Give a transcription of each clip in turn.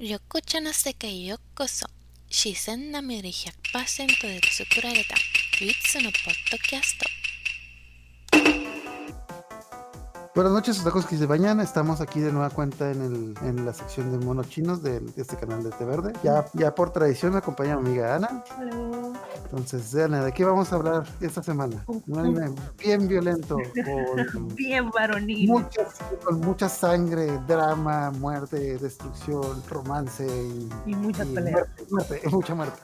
緑茶の世界ようこそ自然なみり100%で作られた唯一のポッドキャスト Buenas noches, tacos que se bañan. Estamos aquí de nueva cuenta en, el, en la sección de monos chinos de, de este canal de Té Verde. Ya, ya por tradición me acompaña mi amiga Ana. Hola. Entonces, Ana, ¿de qué vamos a hablar esta semana? Un anime bien violento, con Bien varonil. mucha, con mucha sangre, drama, muerte, destrucción, romance y, Y muchas y peleas. muerte, muerte, mucha muerte.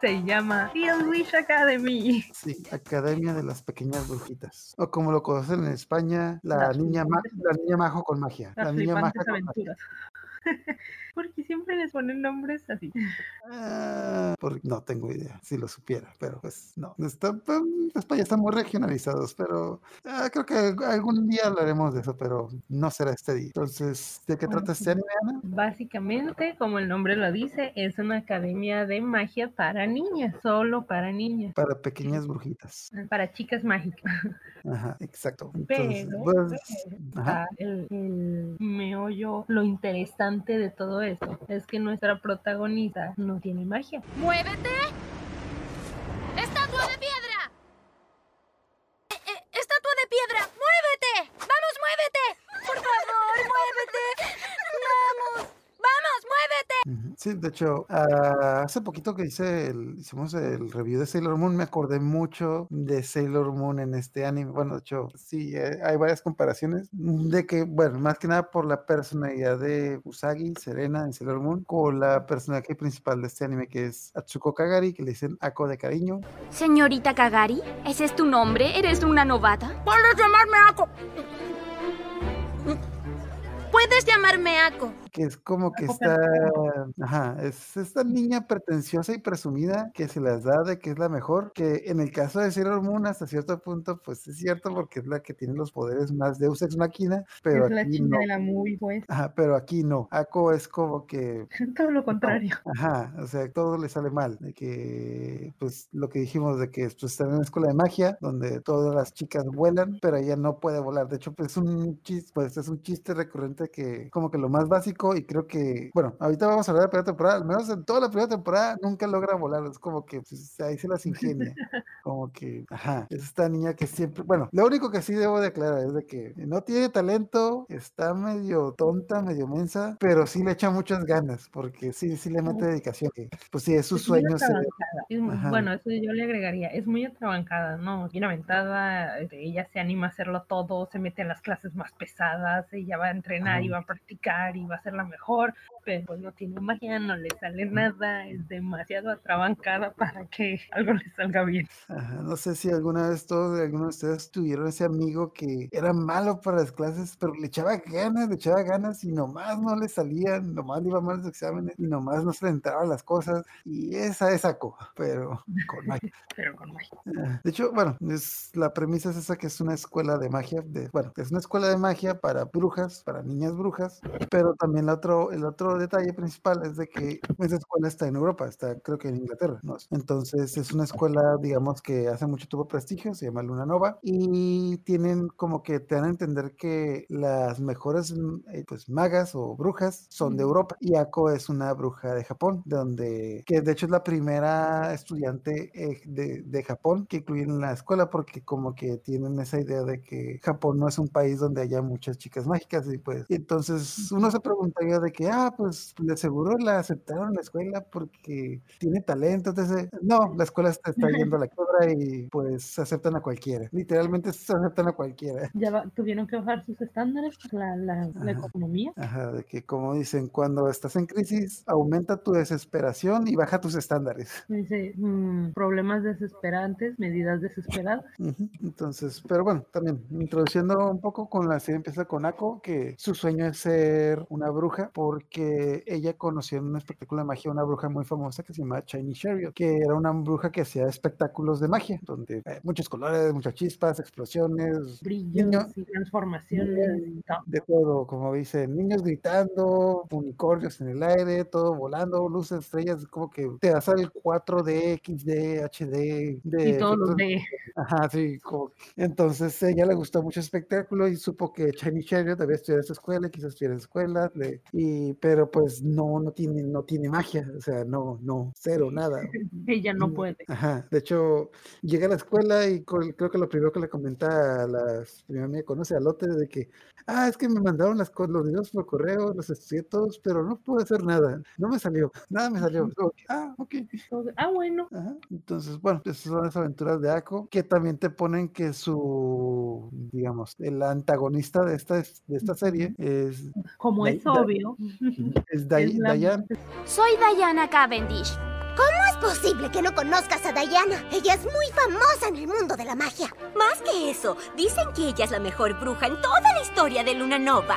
Se llama Real Wish Academy. Sí, Academia de las Pequeñas Brujitas. O como lo conocen en España, la, Las niña, ma- la niña majo con magia. Las la niña maja con magia. Porque siempre les ponen nombres así. Ah, por- no tengo idea, si lo supiera, pero pues no. Está, pues, España están muy regionalizados, pero ah, creo que algún día hablaremos de eso, pero no será este día. Entonces, ¿de qué Bueno, trata este anime, Ana? Básicamente, como el nombre lo dice, es una academia de magia para niñas, solo para niñas, Para pequeñas brujitas. para chicas mágicas. Ajá, exacto. Entonces, Pero, pues, pero, ajá. ah, el, el meollo, lo interesante de todo esto es que nuestra protagonista no tiene magia. ¡Muévete! ¡Estatua de piedra! Eh, eh, ¡Estatua de piedra! ¡Muévete! ¡Vamos, muévete! ¡Por favor, muévete! ¡Vamos! ¡Vamos, muévete! Sí, de hecho, ah, hace poquito que hice el- hicimos el review de Sailor Moon, me acordé mucho de Sailor Moon en este anime. Bueno, de hecho, sí, eh, hay varias comparaciones de que, bueno, más que nada por la personalidad de Usagi, Serena en Sailor Moon, con la personaje principal de este anime que es Atsuko Kagari, que le dicen Ako de cariño. Señorita Kagari, ¿ese es tu nombre? ¿Eres una novata? Puedes llamarme Ako. Puedes llamarme Ako. Que es como que está, ajá, es esta niña pretenciosa y presumida que se las da de que es la mejor, que en el caso de Sailor Moon hasta cierto punto, pues es cierto porque es la que tiene los poderes más Deus Ex Machina, pero es la aquí chica no. de la movie, pues. Ajá, pero aquí no. Ako es como que, Todo lo contrario. ajá, o sea, todo le sale mal, de que, pues lo que dijimos de que pues, está en una escuela de magia donde todas las chicas vuelan, pero ella no puede volar. De hecho, pues es un chiste, pues es un chiste recurrente que como que lo más básico y creo que, bueno, ahorita vamos a hablar de la primera temporada, al menos en toda la primera temporada nunca logra volar, es como que pues, ahí se las ingenia, como que, ajá, es esta niña que siempre, bueno, lo único que sí debo de aclarar es de que no tiene talento, está medio tonta, medio mensa, pero sí le echa muchas ganas, porque sí, sí le mete dedicación, que, pues sí, es su Es sueño Ajá. bueno, eso yo le agregaría. Es muy atrabancada, ¿no? Bien aventada. este, Ella se anima a hacerlo todo, se mete en las clases más pesadas. Ella va a entrenar y Ajá. va a practicar y va a ser la mejor. Pero pues no tiene magia, no le sale nada. Es demasiado atrabancada para que algo le salga bien. Ajá, no sé si alguna vez todos, alguno de ustedes tuvieron ese amigo que era malo para las clases, pero le echaba ganas, le echaba ganas y nomás no le salían, nomás le iba mal los exámenes y nomás no se le entraban las cosas. Y esa es saco, pero con magia. Pero con magia. De hecho, bueno, es, la premisa es esa que es una escuela de magia, de, bueno, es una escuela de magia para brujas, para niñas brujas, pero también el otro, el otro detalle principal es de que esa escuela está en Europa, está creo que en Inglaterra, ¿no? Entonces es una escuela, digamos, que hace mucho tuvo prestigio, se llama Luna Nova, y tienen como que te dan a entender que las mejores mm, eh, pues magas o brujas son de Ujú. Europa, y Ako es una bruja de Japón, de donde, que de hecho es la primera estudiante eh, de, de Japón que incluyen en la escuela, porque como que tienen esa idea de que Japón no es un país donde haya muchas chicas mágicas, y pues, y entonces uno se preguntaría de que, ah, pues de seguro la aceptaron en la escuela porque tiene talento, entonces, no, la escuela está, está yendo a la quiebra y pues aceptan a cualquiera, literalmente se aceptan a cualquiera. Ya va- tuvieron que bajar sus estándares por la, la, la Ajá. economía. Ajá, de que como dicen, cuando estás en crisis, aumenta tu desesperación y baja tus estándares. Dice, mm, problemas desesperantes, medidas desesperadas. Entonces, pero bueno, también introduciendo un poco con la serie empieza con Ako, que su sueño es ser una bruja, porque eh, ella conoció en un espectáculo de magia una bruja muy famosa que se llamaba Shiny Chariot, que era una bruja que hacía espectáculos de magia, donde eh, muchos colores, muchas chispas, explosiones, Brillos y transformaciones de todo, como dicen, niños gritando, unicornios en el aire, todo volando, luces, estrellas, como que te vas al 4D, XD, HD, de Y todos los de. Ajá, sí, como que- entonces ella le gustó mucho el espectáculo y supo que Shiny Chariot había estudiado esa escuela, quiso estudiar esa escuela, le- y, pero pues no, no tiene, no tiene magia, o sea, no, no, cero, nada. ella no Mm, puede. Ajá, de hecho, llega a la escuela y creo que lo primero que le comenta a la primera amiga conoce a Lote de que, ah, es que me mandaron las, los videos por correo, los estudié todos, pero no pude hacer nada, no me salió, nada me salió. Ah, ok. Ah, bueno. Ajá. Entonces, bueno, esas son las aventuras de Ako, que también te ponen que su, digamos, el antagonista de esta, de esta serie es, Como es obvio. Es Day- es la- Dayan. Soy Diana Cavendish. ¿Cómo es posible que no conozcas a Diana? Ella es muy famosa en el mundo de la magia. Más que eso, dicen que ella es la mejor bruja en toda la historia de Luna Nova.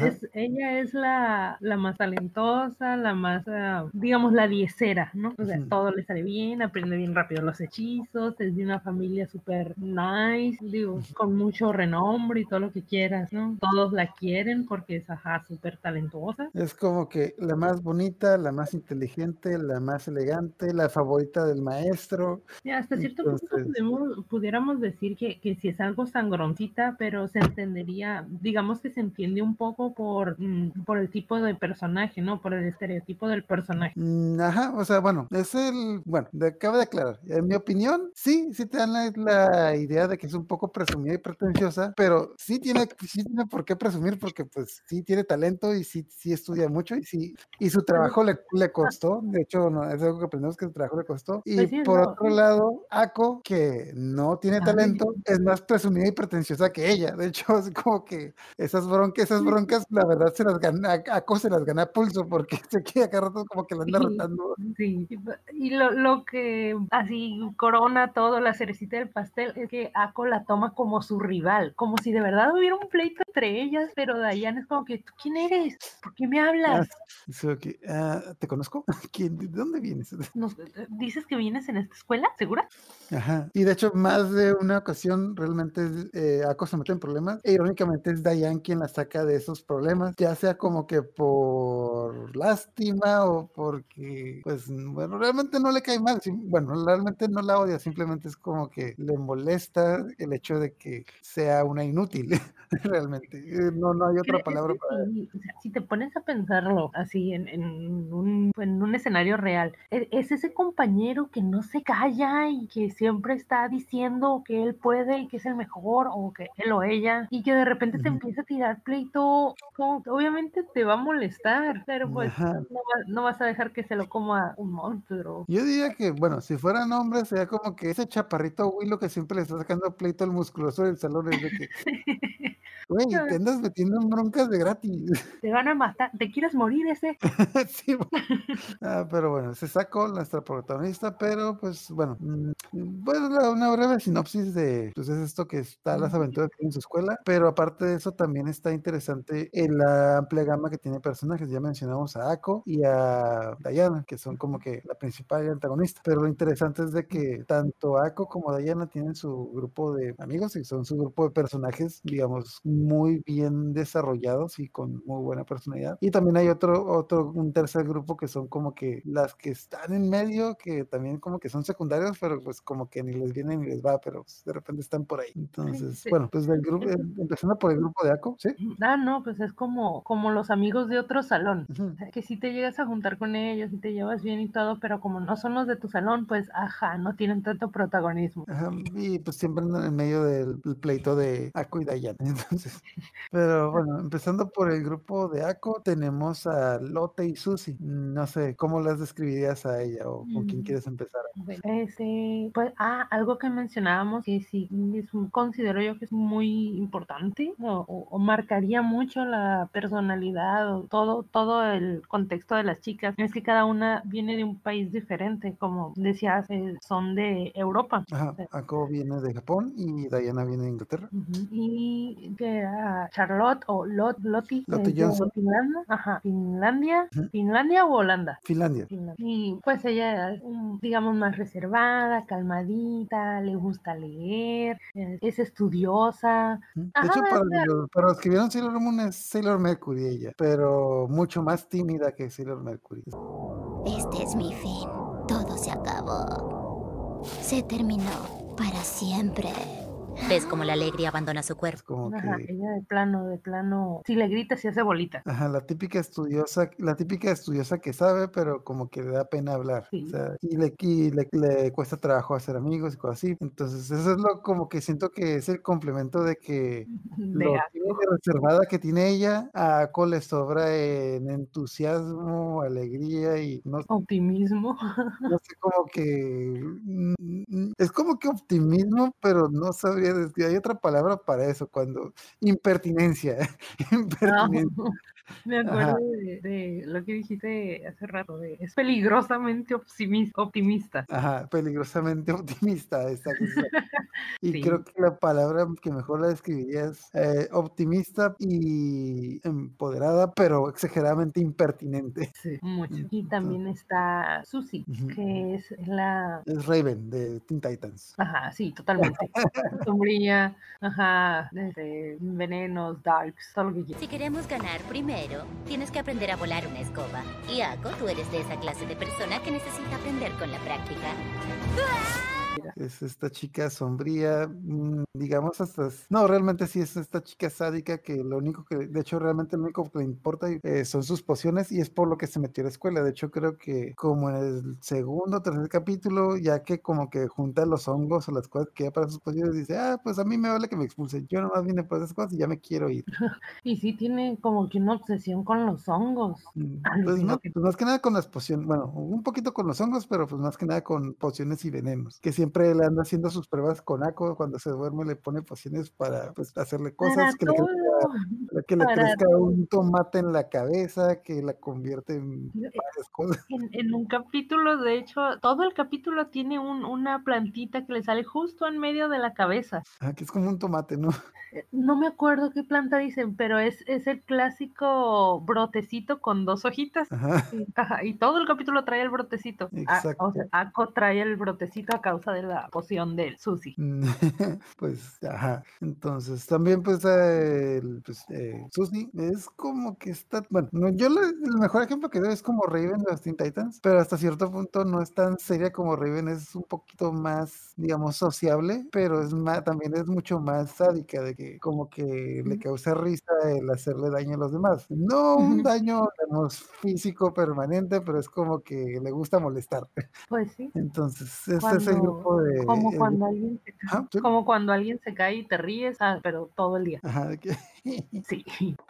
Es- ella es la, la más talentosa, la más, ah, digamos, la diecera, ¿no? O sea, todo le sale bien, aprende bien rápido los hechizos, es de una familia súper nice, digo, con mucho renombre y todo lo que quieras, ¿no? Todos la quieren porque es, ajá, súper talentosa. Es como que la más bonita, la más inteligente, la más elegante, la favorita del maestro. Y hasta cierto punto Entonces- podemos- pudiéramos decir que, que si es algo sangroncita, pero se entendería, digamos que se entiende un poco por, mm, por el tipo de personaje, ¿no? Por el estereotipo del personaje. Mm, Ajá, o sea, bueno, es el, bueno, acaba de aclarar. En mi opinión, sí, sí te dan la, la idea de que es un poco presumida y pretenciosa, pero sí tiene, sí tiene por qué presumir porque pues sí tiene talento y sí, sí estudia mucho y sí, y su trabajo le, le costó, de hecho, no, es algo que aprendemos que su trabajo le costó. Y Pues sí, por no. otro lado, Ako, que no tiene talento, es más presumida y pretenciosa que ella. De hecho, es como que esas broncas, esas broncas, la verdad se las gana, Ako se las gana a pulso porque se queda cada rato como que la anda Sí. rotando. Sí, y pa- y lo, lo que así corona todo, la cerecita del pastel, es que Ako la toma como su rival, como si de verdad hubiera un pleito entre ellas, pero Dayan es como que, ¿tú quién eres? ¿Por qué me hablas? So que, ah, ¿Te conozco? ¿Quién, ¿De dónde vienes? Nos- ¿Dices que vienes en esta escuela? ¿Segura? Ajá. Y de hecho, más de una ocasión, realmente eh, Ako se mete en problemas. E irónicamente es Dayan quien la saca de esos problemas, ya sea como que por lástima o porque, pues, bueno, realmente no le cae mal. Bueno, realmente no la odia, simplemente es como que le molesta el hecho de que sea una inútil, realmente. Eh, No, no hay otra palabra que para sí, o sea, si te pones a pensarlo así en, en un, en un escenario real, e- es ese compañero que no se calla y que siempre está diciendo que él puede y que es el mejor o que él o ella y que de repente te empieza a tirar pleito, como obviamente te va a molestar, pero pues no, va- no vas a dejar que se lo coma un monstruo. Yo diría que, bueno, si fueran hombres, sería como que ese chaparrito Willow que siempre le está sacando pleito al musculoso del salón es de que, güey, te andas metiendo en broncas de gratis. Te van a matar, te quieres morir ese. Sí, bueno. Ah, pero bueno, se sacó nuestra protagonista, pero pues bueno, mm, la- una breve sinopsis de, pues es esto que está las aventuras que tiene en su escuela, pero aparte de eso también está interesante en la amplia gama que tiene personajes, ya mencionamos a Ako y a Diana, que son como que la principal y antagonista, pero lo interesante es de que tanto Ako como Diana tienen su grupo de amigos y son su grupo de personajes, digamos, muy bien desarrollados y con muy buena personalidad. Y también hay otro, otro, un tercer grupo que son como que las que están en medio, que también como que son secundarios, pero pues como que ni les viene ni les va, pero pues, de repente están por ahí. Entonces, sí. bueno, pues del grupo, eh, empezando por el grupo de Ako, ¿sí? Ah, no, pues es como, como los amigos de otro salón. Ujú. O sea, que si te llegas a juntar con ellos y te llevas bien y todo, pero como no son los de tu salón, pues ajá, no tienen tanto protagonismo. Ajá, y pues siempre andan en medio del pleito de Ako y Dayan. Entonces, pero bueno, empezando por el grupo de Ako, tenemos a Lotte y Susi. No sé, ¿cómo las describirías a ella o con quién Mm. quieres empezar? Bueno, Este, pues, ah, algo que mencionábamos que sí es considero yo que es muy importante o, o- o marcaría mucho la personalidad o todo, todo el contexto de las chicas. Es que cada una viene de un país diferente, como decías, eh, son de Europa. Ajá, Ako viene de Japón y Diana viene de Inglaterra. Ujú. Y que era Charlotte o Lot, Lottie, Lottie es de Johnson. Finlandia, ajá, Finlandia. Finlandia o Holanda. Finlandia. Finlandia. Y pues ella mm, digamos, más reservada, calmadita, le gusta leer, es, es estudiosa. De Ajá, hecho, para o sea- los, para los que vieron Sailor Moon es Sailor Mercury ella, pero mucho más tímida que Sailor Mercury. Este es mi fin. Todo se acabó. Se terminó para siempre. ¿Ves cómo la alegría abandona su cuerpo? Es como Ajá, que ella de plano, de plano, si le grita se hace bolita. Ajá, la típica estudiosa, la típica estudiosa que sabe, pero como que le da pena hablar. Sí. O sea, y le, y le, le cuesta trabajo hacer amigos y cosas así. Entonces, eso es lo como que siento que es el complemento de que De lo reservada que tiene ella, a Ako le sobra en entusiasmo, alegría y no, optimismo. no sé, como que mm, mm, es como que optimismo, pero no sabría hay otra palabra para eso, cuando impertinencia, No, impertinencia. me acuerdo de, de lo que dijiste hace rato, de, es peligrosamente optimis- optimista. Ajá, peligrosamente optimista cosa. Y Sí. creo que la palabra que mejor la describiría es eh, optimista y empoderada, pero exageradamente impertinente. Sí, mucho. Y también está Susie, que es la... Es Raven de Teen Titans. Ajá, sí, totalmente. Sombría, ajá, desde venenos, darks, todo lo que quieras. Si queremos ganar primero, tienes que aprender a volar una escoba. Y Ako, tú eres de esa clase de persona que necesita aprender con la práctica. Es esta chica sombría, mm, digamos hasta... No, realmente sí es esta chica sádica que lo único que... De hecho, realmente lo único que le importa eh, son sus pociones y es por lo que se metió a la escuela. De hecho, creo que como en el segundo o tercer capítulo, ya que como que junta los hongos o las cosas que hay para sus pociones, dice, ah, pues a mí me vale que me expulsen. Yo nomás vine por esas cosas y ya me quiero ir. Y sí tiene como que una obsesión con los hongos. Mm, Pues, más, que- pues más que nada con las pociones, bueno, un poquito con los hongos, pero pues más que nada con pociones y venenos, que siempre le anda haciendo sus pruebas con Ako, cuando se duerme le pone pociones para pues hacerle cosas, que le, crezca, que le crezca un tomate en la cabeza, que la convierte en varias cosas. En, en un capítulo, de hecho, todo el capítulo tiene un- una plantita que le sale justo en medio de la cabeza. Ah, que es como un tomate, ¿no? Eh, No me acuerdo qué planta dicen, pero es, es el clásico brotecito con dos hojitas. Ajá. Y, ajá, y todo el capítulo trae el brotecito. Ah, o sea, Exacto. Ako trae el brotecito a causa de la poción del Susi. Mm, pues, ajá. Entonces, también, pues, eh, el, pues eh, Susie es como que está, bueno, no, yo le- el mejor ejemplo que doy es como Raven de los Teen Titans, pero hasta cierto punto no es tan seria como Raven, es un poquito más, digamos, sociable, pero es más, también es mucho más sádica, de que como que le causa risa el hacerle daño a los demás. No un daño, digamos, físico permanente, pero es como que le gusta molestar. Pues sí. Entonces, ese es el Cuando- de... Como el cuando alguien se como cuando alguien se cae y te ríes, ah, pero todo el día. Ajá, de que- Sí.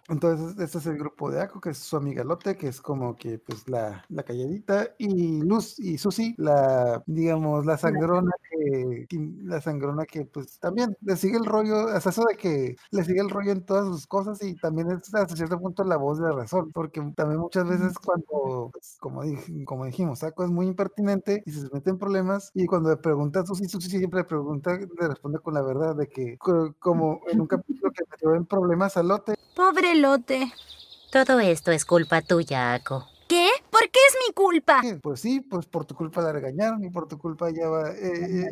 Entonces, este es el grupo de Ako, que es su amiga Lotte, que es como que pues la, la calladita, y Luz y Susi, la, digamos, la sangrona que, la sangrona que pues también le sigue el rollo, es eso de que le sigue el rollo en todas sus cosas y también es hasta cierto punto la voz de la razón, porque también muchas veces cuando, pues, como, dij- como dijimos, Ako es muy impertinente y se mete en problemas, y cuando le pregunta a Susi, Susi siempre le pregunta, le responde con la verdad de que co- como en un capítulo que metió en problemas a Lotte, Pobre Lote. Todo esto es culpa tuya, Ako. ¿Qué? ¿Por qué es mi culpa? que, Pues sí, pues por tu culpa la regañaron y por tu culpa ya va. eh, eh,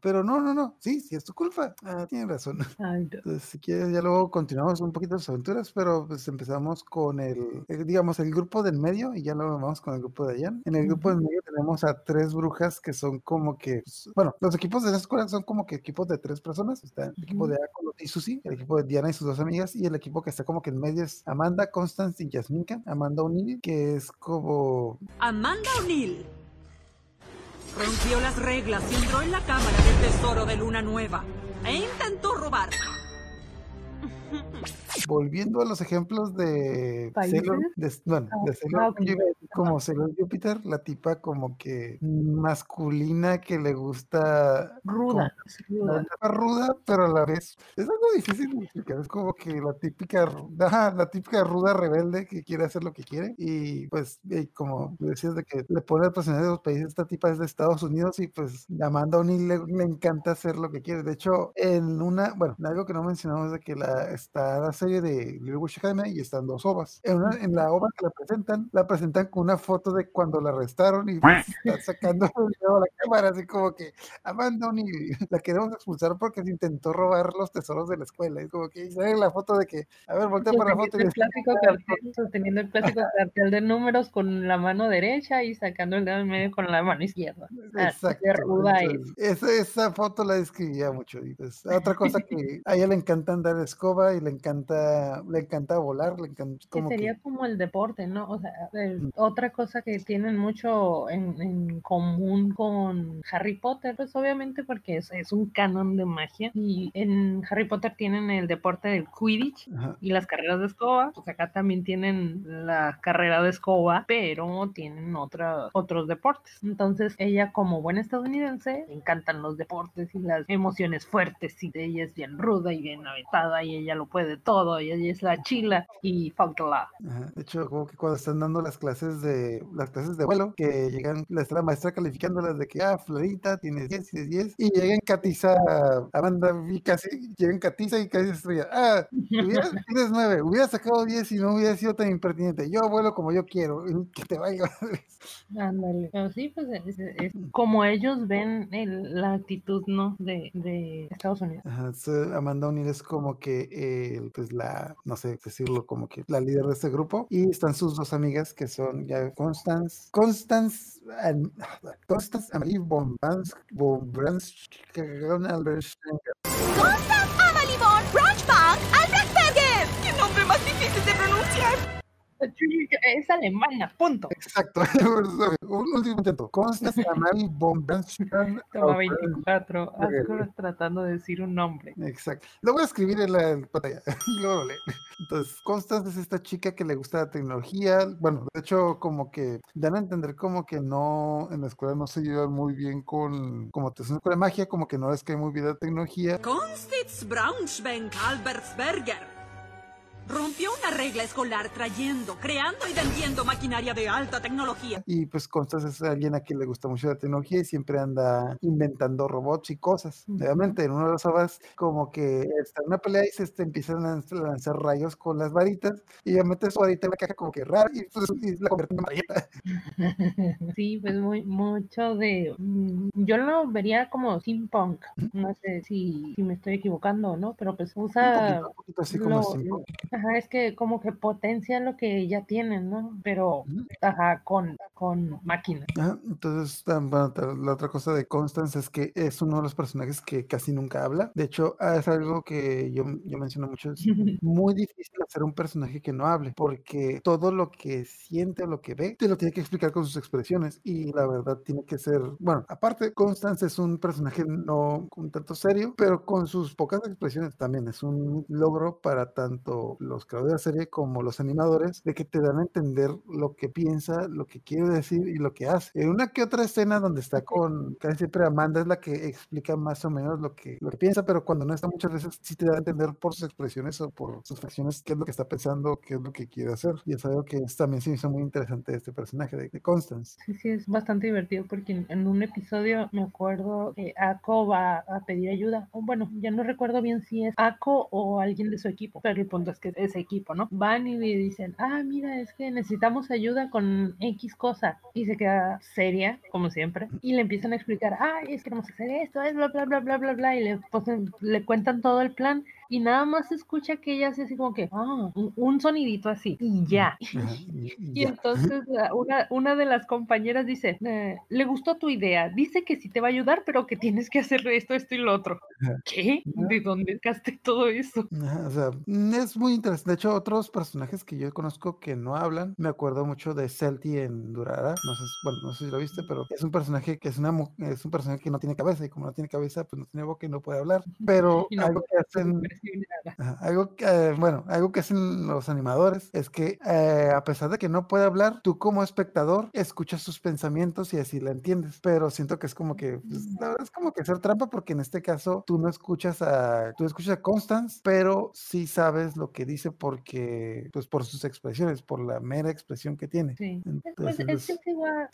pero no, no, no, sí, sí es tu culpa. Ah, tienes razón. Entonces, si quieres, ya luego continuamos un poquito las aventuras, pero pues empezamos con el, eh, digamos, el grupo del medio y ya luego vamos con el grupo de allá. En el grupo del medio tenemos a tres brujas que son como que, pues, bueno, los equipos de la escuela son como que equipos de tres personas. Está el equipo de Ako y Susi, el equipo de Diana y sus dos amigas, y el equipo que está como que en medio es Amanda, Constance y Yasminka. Amanda O'Neill, que es como Amanda O'Neill rompió las reglas y entró en la cámara del tesoro de Luna Nueva e intentó robar. Volviendo a los ejemplos de Sailor, de, bueno, Ah, de Sailor ah, como Sailor Júpiter, la tipa como que masculina que le gusta Ruda. la ruda. ruda, pero a la vez es algo difícil de explicar, es como que la típica, la típica ruda rebelde que quiere hacer lo que quiere y pues y como decías de que le pone al personaje de los países, esta tipa es de Estados Unidos y pues a Amanda O'Neill le, le encanta hacer lo que quiere, de hecho en una, bueno, algo que no mencionamos es de que la está la serie de Little Witch Academy y están dos ovas. En, una- en la ova que la presentan, la presentan con una foto de cuando la arrestaron y pues, está sacando el video a la cámara, así como que Amanda O'Neill, la queremos expulsar porque se intentó robar los tesoros de la escuela. Es como que y sale la foto de que, a ver, voltea para la foto y Sosteniendo el clásico cartel, sosteniendo el clásico cartel de números con la mano derecha y sacando el dedo en medio con la mano izquierda. Ah, Exacto. entonces, esa, esa foto la describía mucho. Y pues, otra cosa que a ella le encanta andar escoba y le encanta, le encanta volar, le encanta que como que- sería como el deporte, ¿no? O sea, el- otra cosa que tienen mucho en, en común con Harry Potter, pues obviamente porque es, es un canon de magia y en Harry Potter tienen el deporte del Quidditch Ajá. y las carreras de escoba, pues acá también tienen la carrera de escoba, pero tienen otra, otros deportes. Entonces, ella como buena estadounidense, le encantan los deportes y las emociones fuertes y ella es bien ruda y bien aventada y ella lo puede todo y ella es la chila y. Ajá, De hecho, como que cuando están dando las clases de las clases de vuelo, que llegan, la está la maestra calificándolas de que, ah, Florita, tienes 10, tienes 10, y llegan Catiza, Amanda, y casi, llegan Catiza y casi estrella, ah, hubieras- tienes 9, hubiera sacado 10 y no hubiera sido tan impertinente, yo vuelo como yo quiero, que te vaya. Ándale. Pero sí, pues es, es como ellos ven el- la actitud, ¿no? De, de Estados Unidos. Ajá, so, Amanda O'Neill es como que, eh, pues la, no sé decirlo, como que la líder de este grupo, y están sus dos amigas que son ya Constance, Constance, Constance Amalie Bombans, Bombans, Constance Es alemana, punto. Exacto, un último intento. Constance Amalie Bombans. Toma 24. Asco tratando de decir un nombre. Exacto. Lo voy a escribir en la pantalla. luego lo. Entonces, Constance es esta chica que le gusta la tecnología. Bueno, de hecho, como que dan a entender como que no, en la escuela no se llevan muy bien con, como te es una escuela de magia, como que no les cae muy bien la tecnología. Constitz Braunschwenk Albertsberger. Rompió una regla escolar trayendo, creando y vendiendo maquinaria de alta tecnología. Y pues Constance es alguien a quien le gusta mucho la tecnología y siempre anda inventando robots y cosas. Obviamente, en uno de los ovas, como que está en una pelea y se este, empiezan a lanzar- rayos con las varitas y ella mete su varita en la caja como que rara y, pues, y la convierte en marieta. Sí, pues muy, mucho de... mm, Yo lo vería como steampunk. No sé si, si me estoy equivocando o no, pero pues Un usa... poquito, un poquito así como lo- steampunk. Ajá, es que como que potencia lo que ya tienen, ¿no? Pero, ajá, con, con máquinas. Ajá, entonces, la otra cosa de Constance es que es uno de los personajes que casi nunca habla. De hecho, ah, es algo que yo, yo menciono mucho. Es muy difícil hacer un personaje que no hable, porque todo lo que siente o lo que ve, te lo tiene que explicar con sus expresiones. Y la verdad tiene que ser, bueno, aparte, Constance es un personaje no un tanto serio, pero con sus pocas expresiones también es un logro para tanto los creadores de la serie como los animadores, de que te dan a entender lo que piensa, lo que quiere decir y lo que hace. En una que otra escena donde está con, casi siempre Amanda es la que explica más o menos lo que, lo que piensa, pero cuando no está muchas veces sí te da a entender por sus expresiones o por sus facciones qué es lo que está pensando, qué es lo que quiere hacer. Y es algo que es- también se hizo muy interesante este personaje de, de Constance. Sí, sí, es bastante divertido porque en, en un episodio me acuerdo que Ako va a pedir ayuda. O bueno, ya no recuerdo bien si es Ako o alguien de su equipo, pero el punto es que ese equipo, ¿no? Van y le dicen, ah, mira, es que necesitamos ayuda con X cosa. Y se queda seria, como siempre, y le empiezan a explicar, ah, es que queremos hacer esto, es bla, bla, bla, bla, bla, bla, y le, ponen- le cuentan todo el plan. Y nada más se escucha que ella hace así como que, ah, un, sonidito así, y ya. Y- entonces la- una, una de las compañeras dice, "Eh, le gustó tu idea, dice que sí te va a ayudar, pero que tienes que hacer esto, esto y lo otro. ¿Qué? ¿De dónde sacaste todo eso? O sea, mm, es muy interesante. De hecho, otros personajes que yo conozco que no hablan, me acuerdo mucho de Celti en Durara. No sé, bueno, no sé si lo viste, pero es un personaje que es una es un personaje que no tiene cabeza y como no tiene cabeza, pues no tiene boca y no puede hablar. Pero no algo que hacen. Ajá, Algo que, eh, bueno, algo que hacen los animadores es que eh, a pesar de que no puede hablar, tú como espectador escuchas sus pensamientos y así la entiendes. Pero siento que es como que, pues, la verdad es como que hacer trampa porque en este caso tú no escuchas a, tú escuchas a Constance, pero sí sabes lo que dice porque, pues por sus expresiones, por la mera expresión que tiene. Sí. Pues es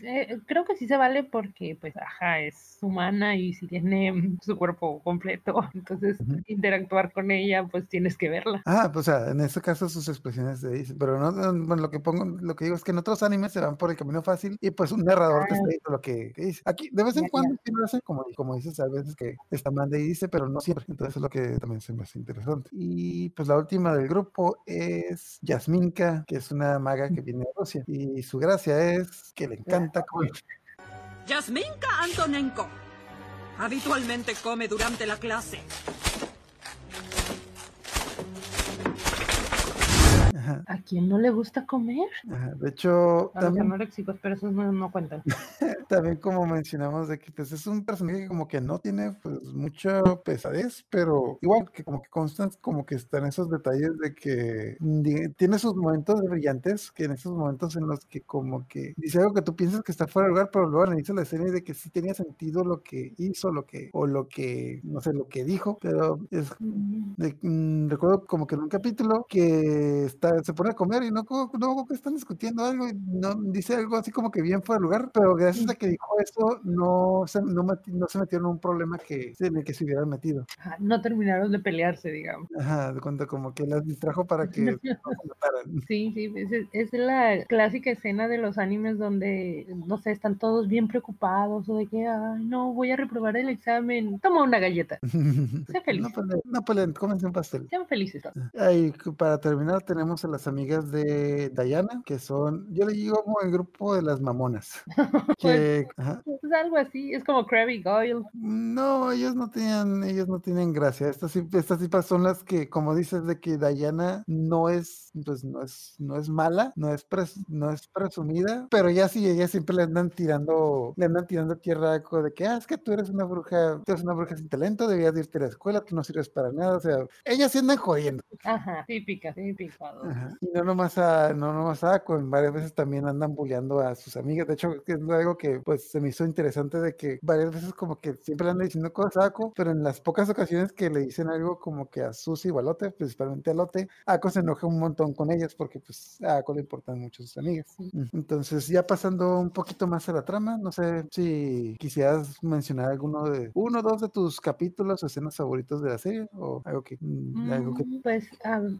eh, creo que sí se vale porque, pues, ajá, es humana y si tiene mm, su cuerpo completo, entonces interactuar con ella, pues tienes que verla. Ah, pues o sea, en este caso sus expresiones se dicen, pero no, no, bueno, lo que pongo, lo que digo es que en otros animes se van por el camino fácil y pues un narrador te está diciendo lo que, que dice. Aquí, de vez en ya. cuando sí lo hacen, como, como dices, a veces que está manda y dice, pero no siempre. Entonces es lo que también se me hace interesante. Y pues la última del grupo es Yasminka, que es una maga que viene de Rusia. Y su gracia es que le encanta comer. Yasminka Antonenko. Habitualmente come durante la clase. Ajá, ¿A quién no le gusta comer? ajá. De hecho, A los también anoréxicos, pero esos no, no cuentan. También como mencionamos de que pues es un personaje que como que no tiene pues mucha pesadez, pero igual que como que constan como que están esos detalles de que di- tiene sus momentos brillantes, que en esos momentos en los que como que dice algo que tú piensas que está fuera de lugar, pero luego analiza la escena y de que sí tenía sentido lo que hizo, lo que, o lo que, no sé, lo que dijo, pero es Mm, de- mm, recuerdo como que en un capítulo que está, se pone a comer y no como no, que están discutiendo algo y no dice algo así como que bien fuera de lugar, pero gracias a que dijo eso no se, no, no se metieron en un problema que, en el que se hubieran metido. ajá, No terminaron de pelearse, digamos. Ajá, de cuenta como que las distrajo para que no se. Sí, sí, es, es la clásica escena de los animes donde, no sé, están todos bien preocupados o de que, ay, no, voy a reprobar el examen. Toma una galleta. Sé feliz. No peleen, no peleen, cómense un pastel. Sean felices. todos. Ahí, cu- para terminar, tenemos a las amigas de Diana, que son, yo le digo como el grupo de las mamonas. Que, ajá, Es algo así, es como Krabby Goyle. No, ellos no tenían, ellos no tienen gracia. Estas, estas tipas son las que, como dices, de que Diana no es, pues no es, no es mala, no es, pres- no es presumida, pero ya sí, ellas siempre le andan tirando, le andan tirando tierra de que, ah, es que tú eres una bruja, tú eres una bruja sin talento, debías de irte a la escuela, tú no sirves para nada, o sea, ellas sí andan jodiendo. Ajá, típica, típica. Ajá. Y no nomás a, no nomás a en varias veces también andan bulleando a sus amigas. De hecho, es algo que pues se me hizo interesante de que varias veces como que siempre andan diciendo cosas a Ako, pero en las pocas ocasiones que le dicen algo como que a Susi o a Lotte, principalmente a Lotte, Ako se enoja un montón con ellas porque pues a Ako le importan mucho sus amigas. Entonces, ya pasando un poquito más a la trama, no sé si quisieras mencionar alguno de, uno o dos de tus capítulos o escenas favoritos de la serie o algo que, mm, algo que Mm, Pues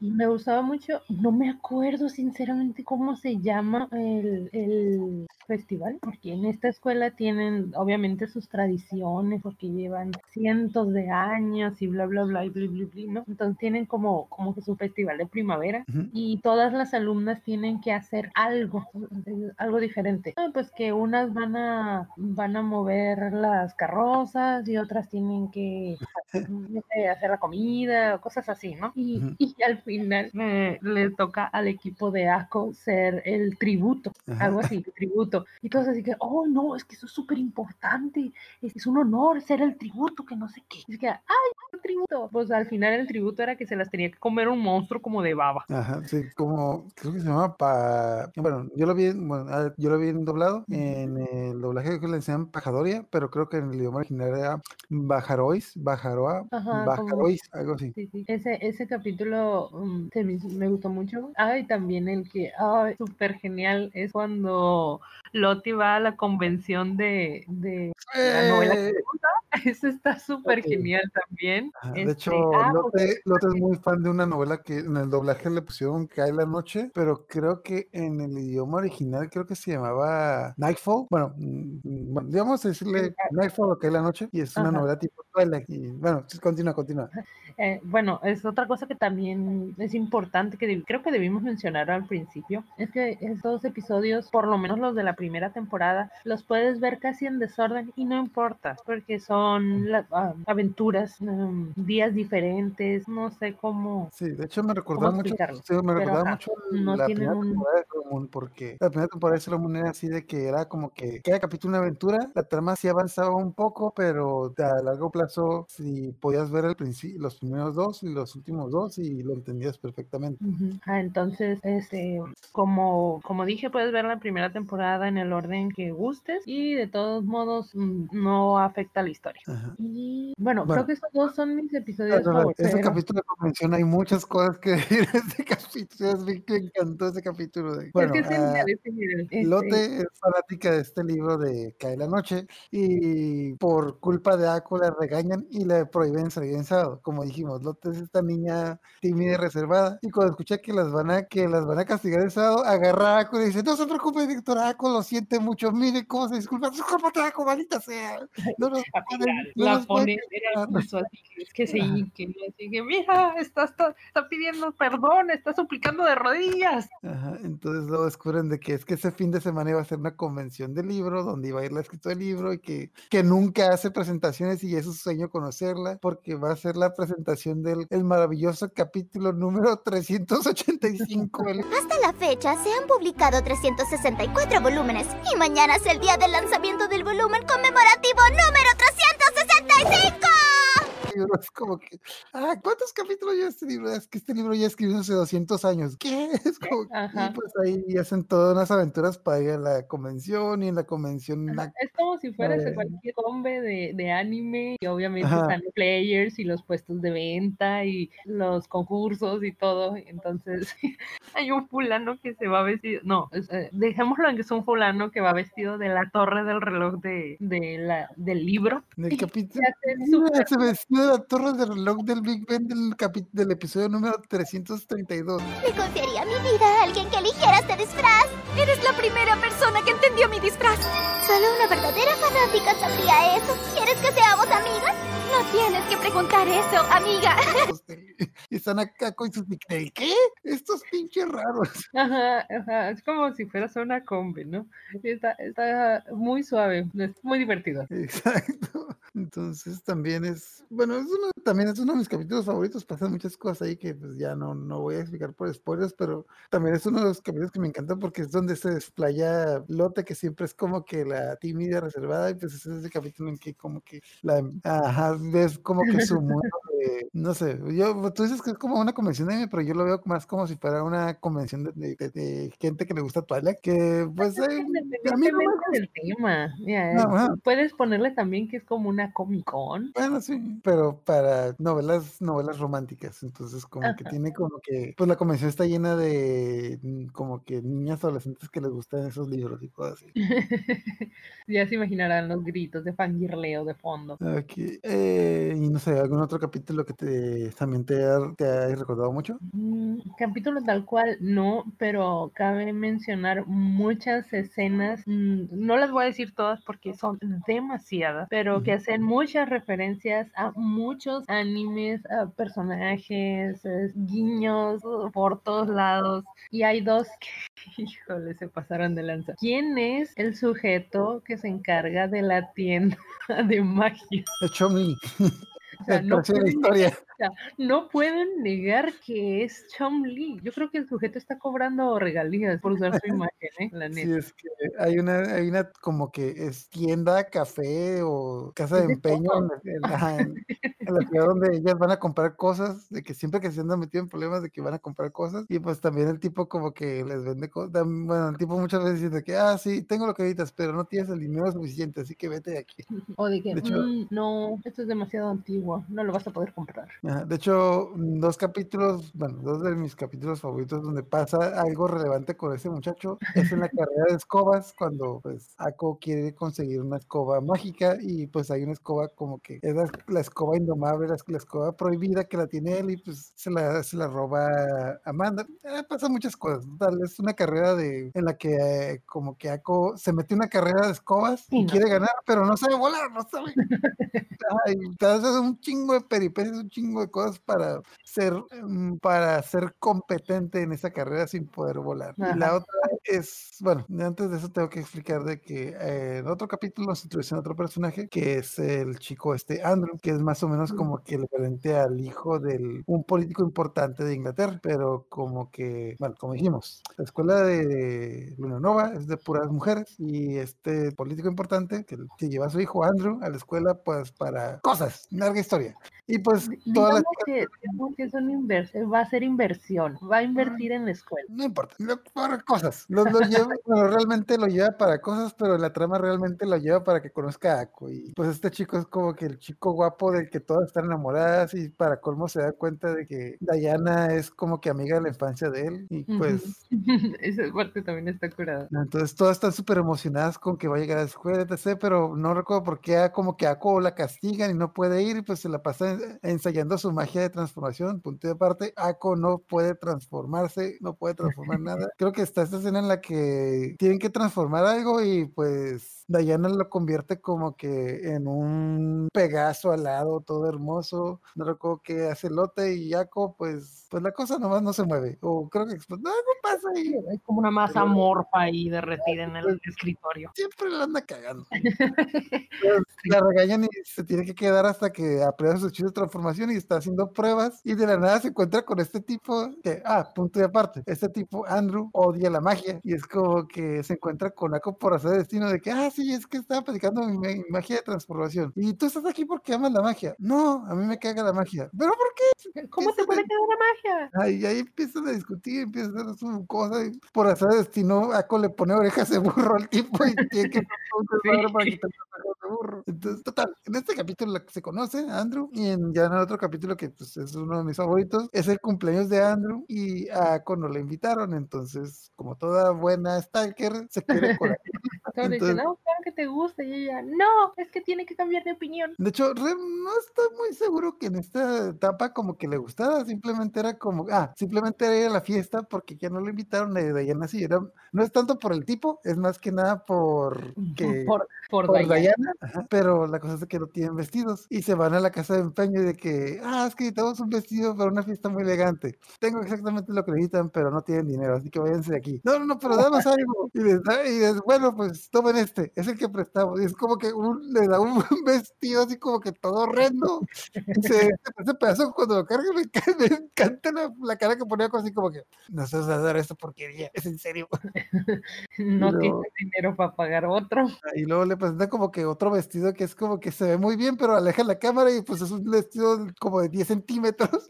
me gustaba mucho, no me acuerdo sinceramente cómo se llama el, el festival, porque en esta escuela tienen obviamente sus tradiciones, porque llevan cientos de años y bla, bla, bla, y bla, bla, bla, ¿no? Entonces tienen como, como que su festival de primavera Ujú. y todas las alumnas tienen que hacer algo, algo diferente. Ah, Pues que unas van a, van a mover las carrozas y otras tienen que hacer la comida, cosas así, ¿no? Y, Ujú. y al final eh, le toca al equipo de ACO ser el tributo, Ajá. algo así, tributo. Y todos así que, oh, no, es que eso es súper importante, es, es un honor ser el tributo, que no sé qué. Y es que, ay, el tributo. Pues al final el tributo era que se las tenía que comer un monstruo como de baba. Ajá, sí, como creo que se llama pa... Bueno, yo lo vi, en- bueno, ah, yo lo vi en doblado, en el doblaje que le enseñan Pajadoria, pero creo que en el idioma original era Bajarois, Bajaroa, Ajá, como- Bajarois, algo así. Sí, sí. Ese, ese capítulo mm, me, me gustó mucho. Ah, y también el que, ay, súper genial, es cuando Loti va a la convención de, de la novela que ¡Eh! gusta. Eso está súper Ok. genial también. Ajá, De Este, hecho, ah, Lotte, Lotte es muy fan de una novela que en el doblaje le pusieron Cae la noche, pero creo que en el idioma original creo que se llamaba Nightfall. Bueno, mm, mm, digamos decirle Nightfall o Cae la noche, y es una Ajá. novela tipo Twilight. Y bueno, continúa, continúa. Eh, bueno, es otra cosa que también es importante que creo que debimos mencionar al principio, es que estos episodios, por lo menos los de la primera temporada, los puedes ver casi en desorden y no importa, porque son la- ah, aventuras, mm, días diferentes, no sé cómo. Sí, de hecho me recordaba mucho, sí, me recordaba ajá, mucho no la primera un- temporada de Sailor Moon, porque la primera temporada de Sailor Moon era así de que era como que cada capítulo una aventura, la trama sí avanzaba un poco, pero a largo plazo si podías ver el principio, los primeros dos y los últimos dos y lo entendías perfectamente. Ujú. Ah, entonces, este, como, como dije, puedes ver la primera temporada en el orden que gustes y de todos modos mm, no afecta la historia. Ajá. Y bueno, Bueno. creo que esos dos son mis episodios no, no, favoritos. Ese pero- capítulo de convención hay muchas cosas que decir en ese capítulo, es me encantó ese capítulo. De, bueno, es que es ah, genial. Este, Lotte es fanática de este libro de Cae la Noche y por culpa de Ako le regañan y le prohíben salir en sábado. Como dijimos, Lotte es esta niña tímida y reservada. Y cuando escucha que las van a, que las van a castigar el sábado, agarra a Ako y dice, no se preocupe, Víctor Ako, lo siente mucho, mire cómo se disculpa, discúlpate, Ako, maldita sea. No nos la nos pueden pone era castigar". justo así que es que sí, que no, así que mira, está, está, está pidiendo perdón, está suplicando de rodillas. Ajá, entonces luego descubren de que es que ese fin de semana iba a ser una convención de libro donde iba a ir la escritora del libro y que, que nunca hace presentaciones y es su sueño conocerla porque va a ser la presentación del el maravilloso capítulo número 385. del- Hasta la fecha se han publicado 364 volúmenes y mañana es el día del lanzamiento del volumen conmemorativo número 365. libro. Es como que, ah, ¿cuántos capítulos lleva este libro? Es que este libro ya escribió hace 200 años. ¿Qué? Es como, y pues ahí hacen todas unas aventuras para ir a la convención y en la convención la Es como si fueras Eh. cualquier hombre de, de anime y obviamente Ajá. están los players y los puestos de venta y los concursos y todo. Entonces hay un fulano que se va vestido, no, eh, dejémoslo en que es un fulano que va vestido de la torre del reloj de, de la, del libro. del capítulo. se se de la torre del reloj del Big Ben del, del episodio número 332. Le confiaría mi vida a alguien que eligiera este disfraz. Eres la primera persona que entendió mi disfraz. Solo una verdadera fanática sabría eso. ¿Quieres que seamos amigas? No tienes que preguntar eso, amiga. Están acá con sus ¿El qué? Estos pinches raros. Ajá, ajá, es como si fueras una combi, ¿no? Está muy suave, es muy divertido. Exacto. Entonces también es, bueno, es uno, también es uno de mis capítulos favoritos. Pasan muchas cosas ahí que pues ya no, no voy a explicar por spoilers, pero también es uno de los capítulos que me encantan porque es donde se desplaya Lotte, que siempre es como que la tímida, reservada, y pues ese es el capítulo en que como que la, ajá, ves como que su mundo de, no sé, yo, tú dices que es como una convención de pero yo lo veo más como si fuera una convención de, de- de- gente que le gusta Twilight, que pues eh, a mí no me Independientemente del tema, mira, No, puedes ponerle también que es como una Comic Con. Bueno, sí, pero para novelas, novelas románticas, entonces como que Ajá. tiene como que, pues la convención está llena de mm, como que niñas adolescentes que les gustan esos libros y cosas así. ya se imaginarán los gritos de fangirleo de fondo. Ok, eh, y no sé, ¿algún otro capítulo que te también te ha, te ha recordado mucho? Mm, capítulo tal cual, no, pero cabe mencionar muchas escenas, mm, no las voy a decir todas porque son demasiadas, pero que hacen muchas referencias a muchos animes, a personajes, es, guiños por todos lados, y hay dos que, híjole, se pasaron de lanza. ¿Quién es el sujeto que se encarga de la tienda de magia? Es Chomli, O sea, el no pueden historia. o sea, no pueden negar que es Chom Lee. Yo creo que el sujeto está cobrando regalías por usar su imagen, ¿eh? La Sí, es que hay una, hay una como que es tienda, café o casa de empeño en, la- en la ciudad donde ellas van a comprar cosas, de que siempre que se andan metido en problemas de que van a comprar cosas, y pues también el tipo como que les vende cosas, bueno, el tipo muchas veces dice que, ah, sí, tengo lo que necesitas, pero no tienes el dinero suficiente, así que vete de aquí. O de que, De hecho- "Mm, no, esto es demasiado antiguo, no lo vas a poder comprar. De hecho, mm, dos capítulos, bueno, dos de mis capítulos favoritos donde pasa algo relevante con ese muchacho es en la carrera de escobas, cuando pues Ako quiere conseguir una escoba mágica y pues hay una escoba como que es la, la escoba indomable, la, la escoba prohibida que la tiene él y pues se la, se la roba Amanda. Eh, pasan muchas cosas, tal es una carrera de en la que eh, como que Ako se mete una carrera de escobas Sí, y no. quiere ganar, pero no sabe volar, no sabe. Ay, haces un chingo de peripecias, un chingo de cosas para ser, mm, para ser competente en esa carrera sin poder volar. Y la otra es, bueno, antes de eso tengo que explicar de que eh, en otro capítulo nos introducen a otro personaje que es el chico este Andrew, que es más o menos como que el equivalente al hijo de un político importante de Inglaterra, pero como que, bueno, como dijimos, la escuela de Luna Nova es de puras mujeres y este político importante que, que lleva a su hijo Andrew a la escuela pues para cosas, larga historia. Y pues todas las que, que es una invers- va a ser inversión, va a invertir en la escuela. No importa, lo- para cosas. Lo, lo lleva, bueno, realmente lo lleva para cosas, pero la trama realmente lo lleva para que conozca a Ako. Y pues este chico es como que el chico guapo del que todas están enamoradas y para colmo se da cuenta de que Diana es como que amiga de la infancia de él. Y pues Esa parte también está curada. entonces todas están súper emocionadas con que va a llegar a la escuela, etc. Pero no recuerdo por qué como que a Ako la castigan y no puede ir y pues se la pasa en- ensayando su magia de transformación. Punto de aparte, Ako no puede transformarse, no puede transformar nada. Creo que está esta escena en la que tienen que transformar algo y pues Diana lo convierte como que en un Pegaso alado, todo hermoso. No recuerdo qué hace Lote y Ako, pues, pues la cosa nomás no se mueve. O creo que. No, pasa ahí. Es como una masa Pero- morfa ahí derretida en el Pues- escritorio. Siempre la anda cagando. Entonces, La regañan y se tiene que quedar hasta que aprenda su hechizo de transformación y está haciendo pruebas y de la nada se encuentra con este tipo que, ah, punto de aparte, este tipo, Andrew, odia la magia y es como que se encuentra con Ako por hacer destino de que, ah, sí, es que estaba platicando mi, mi magia de transformación y tú estás aquí porque amas la magia. No, a mí me caga la magia. ¿Pero por qué? ¿Cómo te puede de- quedar la magia? Y ahí empiezan a discutir, empiezan a hacer su cosa. Y por hacer destino, Ako le pone orejas de burro al tipo y tiene que para de burro. Entonces, total, en este capítulo la que se conoce a Andrew y en, ya en el otro capítulo que pues, es uno de mis favoritos, es el cumpleaños de Andrew y a no le invitaron. Entonces, como toda buena Stalker, se quiere colar. Todo le dice, Entonces- no, claro que te gusta. Y ella, no, es que tiene que cambiar de opinión. De hecho, Rem no estoy muy seguro que en esta etapa como que le gustara, simplemente era como, ah, simplemente era ir a la fiesta porque ya no lo invitaron de Diana así, era, no es tanto por el tipo, es más que nada por que Por, por, ajá, pero la cosa es que no tienen vestidos y se van a la casa de empeño y de que, ah, es que necesitamos un vestido para una fiesta muy elegante. Tengo exactamente lo que necesitan, pero no tienen dinero, así que váyanse de aquí. No, no, no, pero damos algo. Y les y les, bueno, pues tomen este, es el que prestamos. Y es como que un, le da un vestido así como que todo horrendo. Y se, ese pedazo cuando lo carga me, me encanta la, la cara que ponía así como que, no se vas a dar esta porquería, es en serio. No Pero- tiene dinero para pagar otro. Y luego le presenta como que otro vestido que es como que se ve muy bien, pero aleja la cámara y pues es un vestido como de 10 centímetros.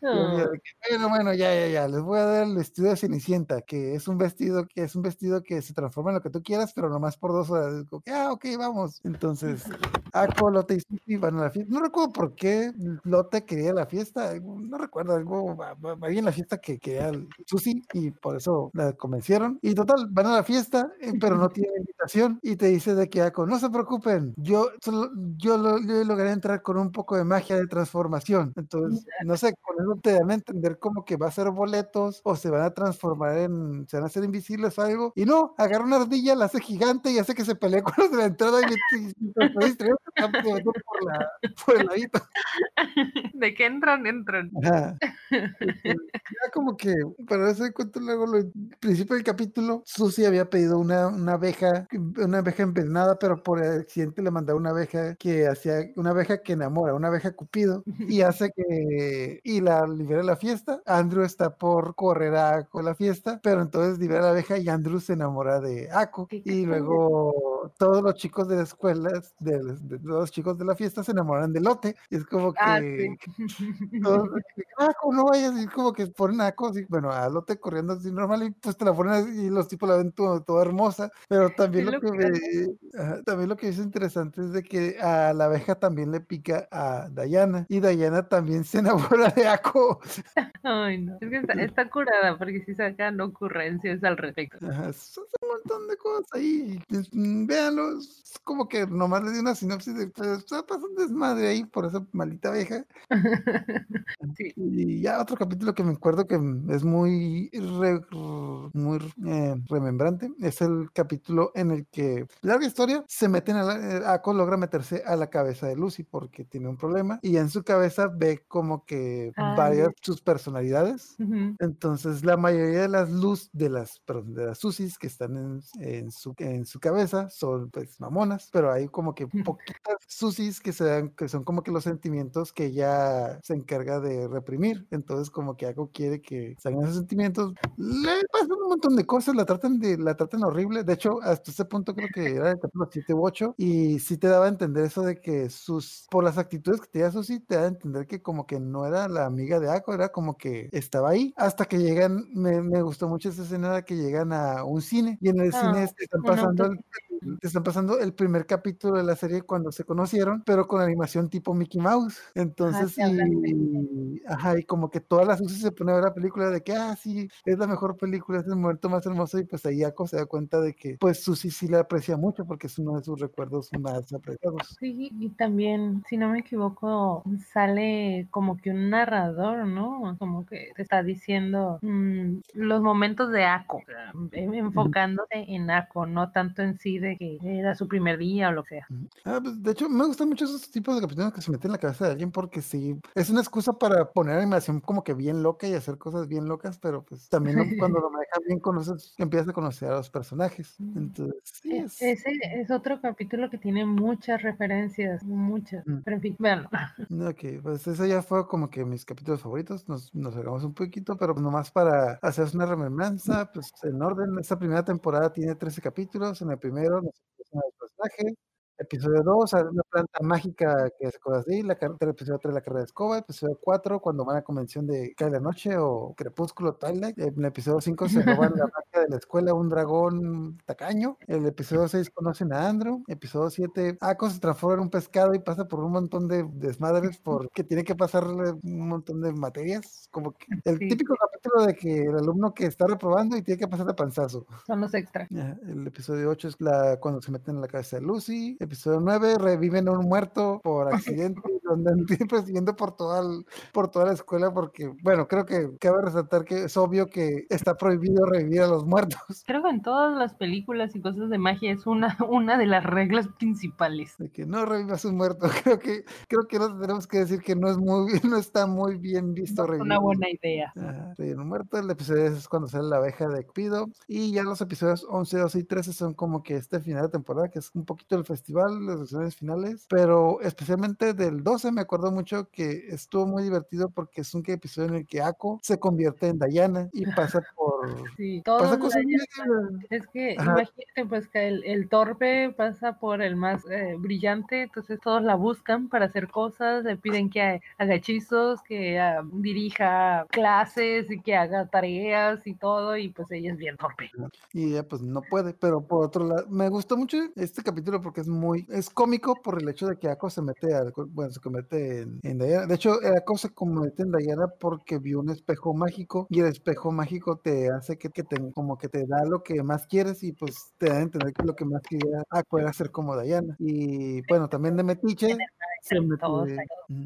Bueno, bueno, ya, ya, ya, les voy a dar el vestido de Cenicienta, que es un vestido que es un vestido que se transforma en lo que tú quieras, pero nomás por dos horas. Como ah, ok, vamos. Entonces, Ako, Lotte y Susie van a la fiesta. No recuerdo por qué Lotte quería la fiesta, no recuerdo, algo, había en la fiesta que quería Susi y por eso la convencieron. Y total, van a la fiesta, eh, pero no tienen invitación y te dice de que Ako, no se preocupen, yo, solo- yo, lo- yo logré entrar con un poco de magia de transformación. Entonces, no sé, con eso te dan a entender como que va a ser boletos o se van a transformar en, se van a hacer invisibles o algo. Y no, agarra una ardilla, la hace gigante y hace que se pelee con los de la entrada y, metiendo por, la, por el ladito. De que entran, entran. Ajá. Ya como que, eso de cuento luego, al principio del capítulo, Susie había pedido una, una abeja, una abeja envenenada, pero por accidente le mandó una abeja que hacía, una abeja que enamora, una abeja cupido, y hace que, y la libera la fiesta. Andrew está por correr a a la fiesta, pero entonces libera la abeja y Andrew se enamora de Ako. Y luego todos los chicos de la escuela, de, de los chicos de la fiesta se enamoran de Lote. Y es como que Ah, sí. todos que, ah, como no vayas, y como que ponen a así, bueno, a Lote corriendo así normal, y pues te la ponen así, y los tipos la ven toda hermosa, pero también lo que me, ajá, también lo que es interesante es de que a la abeja también le pica a Diana, y Diana también se enamora de Ako. Ay, no. Es que está, está curada porque si sacan ocurrencias al respecto. Ajá, son un montón de cosas ahí. mm, véanlo, es como que nomás le di una sinopsis de pues, está pasando desmadre ahí por esa maldita abeja. Sí. Y ya otro capítulo que me acuerdo que mm, es muy, re- muy eh, remembrante es el capítulo en el que, larga historia, se meten a la, eh, Ako logra meterse a la cabeza de Lucy porque tiene un problema y en su cabeza ve como que Ah, varias sus personalidades. Ujú. Entonces, la mayoría de las luz de las, perdón, de las susis que están tienen en su, en su cabeza son pues mamonas, pero hay como que poquitas susis que se dan, que son como que los sentimientos que ella se encarga de reprimir. Entonces como que algo quiere que salgan esos sentimientos, le pasan un montón de cosas, la tratan de, la tratan horrible. De hecho, hasta ese punto creo que era el capítulo 7 u 8 y sí te daba a entender eso de que sus, por las actitudes que tenía Susi, te da a entender que como que no era la amiga de Ako, era como que estaba ahí hasta que llegan, me, me gustó mucho esa escena de que llegan a un cine y en el Ah, cine te están pasando el, te están pasando el primer capítulo de la serie cuando se conocieron, pero con animación tipo Mickey Mouse. Entonces, de- y, ajá, y como que toda la Susi se pone a ver la película de que, ah, sí, es la mejor película, es el momento más hermoso, y pues ahí Ako se da cuenta de que, pues Susi sí la aprecia mucho porque es uno de sus recuerdos más apreciados. Sí, y también, si no me equivoco, sale como que un narrador, ¿no? Como que te está diciendo mm, los momentos de Ako, o sea, en- enfocándose en no tanto en sí de que era su primer día o lo que sea. Ah, pues, de hecho, me gustan mucho esos tipos de capítulos que se meten en la cabeza de alguien porque sí, es una excusa para poner animación como que bien loca y hacer cosas bien locas, pero pues también lo- cuando lo manejan bien conoces, empiezas a conocer a los personajes. Entonces, sí, E- es... Ese es otro capítulo que tiene muchas referencias, muchas. Mm. Pero en fin, véanlo. Ok, pues eso ya fue como que mis capítulos favoritos, nos, nos hagamos un poquito, pero nomás para hacer una remembranza, pues en orden, esta primera temporada tiene 13 capítulos, en el primero nos introducen al personaje, episodio 2, una planta mágica que es cosas así, la car- el episodio 3, la carrera de escoba, episodio 4, cuando van a convención de Cae la Noche o Crepúsculo Twilight, en el episodio 5 se roban la magia de la escuela, un dragón tacaño, el episodio 6 conocen a Andrew, episodio 7, Ako se transforma en un pescado y pasa por un montón de desmadres porque tiene que pasarle un montón de materias, como que el Sí. típico capítulo de que el alumno que está reprobando y tiene que pasar de panzazo. Son los extras. El episodio 8 es la, cuando se meten en la cabeza de Lucy. Episodio 9, reviven a un muerto por accidente, donde andan persiguiendo por toda, el- por toda la escuela, porque, bueno, creo que cabe resaltar que es obvio que está prohibido revivir a los muertos. Creo que en todas las películas y cosas de magia es una, una de las reglas principales. De que no revivas un muerto. Creo que, creo que no tenemos que decir que no es muy, no está muy bien visto Es revivir. una buena idea. Ajá, revivir un muerto. El episodio 10 es cuando sale la abeja de Cupido. Y ya los episodios 11, 12 y 13 son como que este final de temporada, que es un poquito el festival, las sesiones finales. Pero especialmente del 12 me acuerdo mucho que estuvo muy divertido porque es un episodio en el que Ako se convierte en Diana y pasa por... Sí, pasa todos cosas Es que Ajá. imagínate pues que el, el torpe pasa por el más eh, brillante, entonces todos la buscan para hacer cosas, le piden que ha- haga hechizos, que ah, dirija clases y que haga tareas y todo, y pues ella es bien torpe. y ella pues no puede, pero por otro lado, me gustó mucho este capítulo porque es muy, es cómico por el hecho de que Ako se mete al, bueno, se convierte en, en Diana, de hecho Ako se convierte en Diana porque vio un espejo mágico y el espejo mágico te hace que, que te, como que te da lo que más quieres y pues te da a entender que lo que más quería Ako era ser como Diana, y bueno, también de Metiche, se mete-.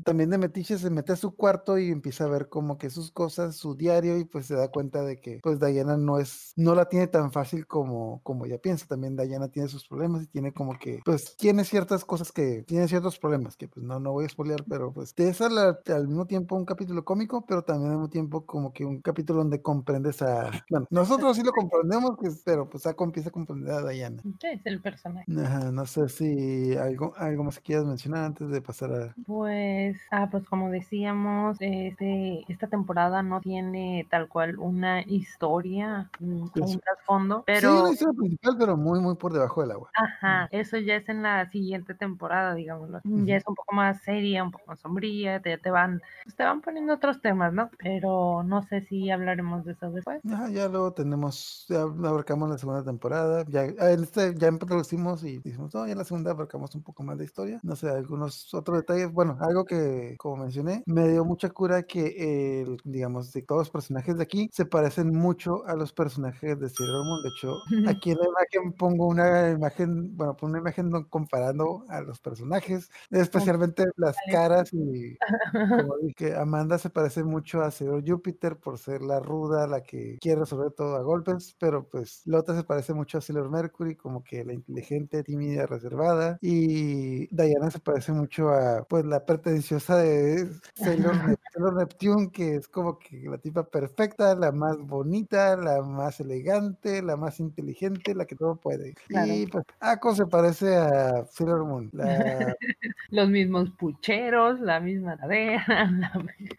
También de Metiche se mete a su cuarto y empieza a ver como que sus cosas, su diario y pues se da cuenta de que pues Diana no es, no la tiene tan fácil como, como ella piensa. También Diana tiene sus problemas y tiene como que pues tiene ciertas cosas que, tiene ciertos problemas que pues no, no voy a spoilear, pero pues te es al, al mismo tiempo un capítulo cómico, pero también al mismo tiempo como que un capítulo donde comprendes a, bueno, nosotros sí lo comprendemos, pero pues Ako empieza a comprender a Diana. Sí, es el personaje. Ajá, no sé si algo, algo más que quieras mencionar antes de pasar a... Pues, ah, pues como decíamos, este, esta temporada no tiene tal cual una historia, un trasfondo, Sí, pero una historia principal, pero muy, muy por debajo del agua. Ajá, eso ya es en la siguiente temporada, digámoslo. Ya es un poco más seria, un poco más sombría, te, te van, pues, te van poniendo otros temas, ¿no? Pero no sé si hablaremos de eso después. Ya luego tenemos, ya abarcamos la segunda temporada, ya en este ya introducimos y dijimos, no, ya en la segunda abarcamos un poco más de historia, no sé, algunos otros detalles, bueno, algo que, como mencioné, me dio mucha cura que, el, digamos, de todos los personajes de aquí se parecen mucho a los personajes de Sailor Moon, de hecho, aquí en la imagen pongo una imagen, bueno, pongo una imagen comparando a los personajes, especialmente las caras y como dije, Amanda se parece mucho a Sailor Júpiter por ser la ruda, la que quiere resolver todo a golpes, pero pues la otra se parece mucho a Sailor Mercury, como que la inteligente, tímida, reservada, y Diana se parece mucho mucho a pues la pretenciosa de Sailor, Sailor Neptune, que es como que la tipa perfecta, la más bonita, la más elegante, la más inteligente, la que todo puede. Claro. Y pues Ako se parece a Sailor Moon, la, Los mismos pucheros, la misma ladera. la-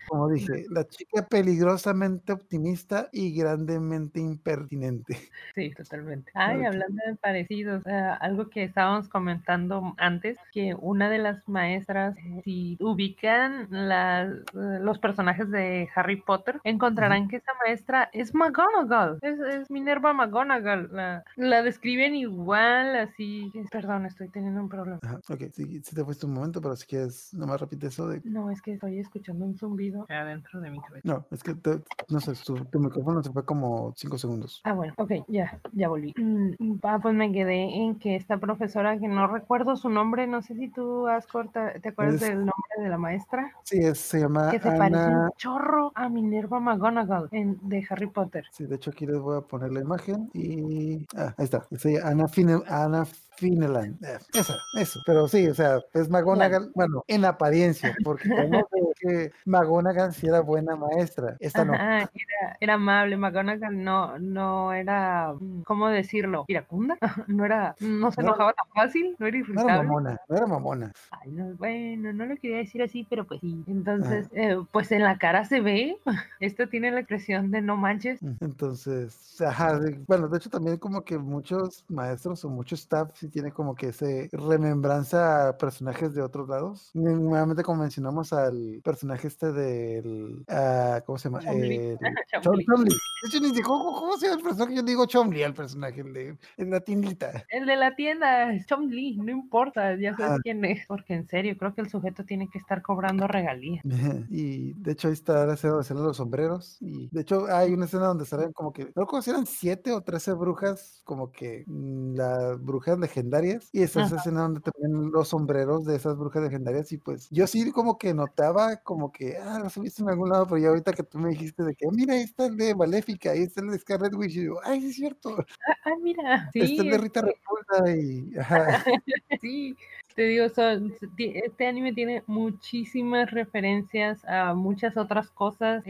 como dije, la chica peligrosamente optimista y grandemente impertinente. Sí, totalmente. Ay, hablando de parecidos, eh, algo que estábamos comentando antes, que una de las maestras, eh, si ubican las, eh, los personajes de Harry Potter, encontrarán que esa maestra es McGonagall, es, es Minerva McGonagall. La, la describen igual, así. Perdón, estoy teniendo un problema. Ajá, ok, sí, sí te fuiste un momento, pero si quieres, nomás repite eso de... No, es que estoy escuchando un zumbido adentro de mi cabeza. No, es que, te- no sé, tu, tu micrófono se fue como cinco segundos. Ah, bueno, ok, ya, ya volví. Mm, ah, pues me quedé en que esta profesora, que no recuerdo su nombre, no sé si tú, Ascor, te, te acuerdas Es- del nombre de la maestra, Sí, es- se llama que se parece Ana... un chorro a Minerva McGonagall en, de Harry Potter. Sí, de hecho aquí les voy a poner la imagen y... Ah, ahí está. Sí, Ana, Fine, Ana Fineland. Eh, esa, eso. Pero sí, o sea, es McGonagall, bueno, en apariencia, porque de que McGonagall sí era buena maestra. Esta no. Ajá, era, era amable, McGonagall no, no era, mm, ¿cómo decirlo? ¿Iracunda? No era, no se No. enojaba tan fácil, no era No era irritable. mamona, no era mamona. Ay, no, bueno, no lo quería decir así, pero pues sí. Entonces, eh, pues en la cara se ve, esto tiene la expresión de no manches. Entonces, ajá, bueno, de hecho también como que muchos maestros o mucho staff sí tiene como que ese remembranza a personajes de otros lados. Nuevamente como mencionamos al personaje este del, ah, ¿cómo se llama? Chomli. Chom- Chomli. Chomli. De hecho, ni sé cómo, se llama el personaje. Yo digo Chomli al personaje, el de en la tiendita. El de la tienda, es Chom Lee, no importa, ya sabes Ah. quién es. Porque en serio, creo que el sujeto tiene que estar cobrando regalías. Y de hecho ahí está la escena salen los sombreros. Y de hecho hay una escena donde salen como que, no recuerdo si eran siete o trece brujas, como que mm, las brujas legendarias. Y esa Ajá. escena donde también los sombreros de esas brujas legendarias. Y pues yo sí como que notaba como que, ah, los he visto en algún lado, pero ya ahorita que tú me dijiste de que, mira, ahí está el de Maléfica, ahí está el de Scarlet Witch. Y yo, ay, sí es cierto. Ah, ah, mira, sí, está el de Rita Repulsa y, ajá. sí, te digo, son- este anime tiene muchísimas referencias a muchas otras cosas.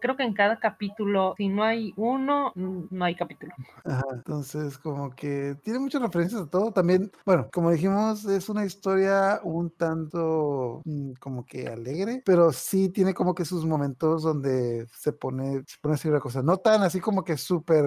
Creo que en cada capítulo, si no hay uno, no hay capítulo. Ajá, entonces como que tiene muchas referencias a todo. También, bueno, como dijimos, es una historia un tanto mm, como que alegre, pero sí tiene como que sus momentos donde se pone, se pone así una cosa, no tan así como que súper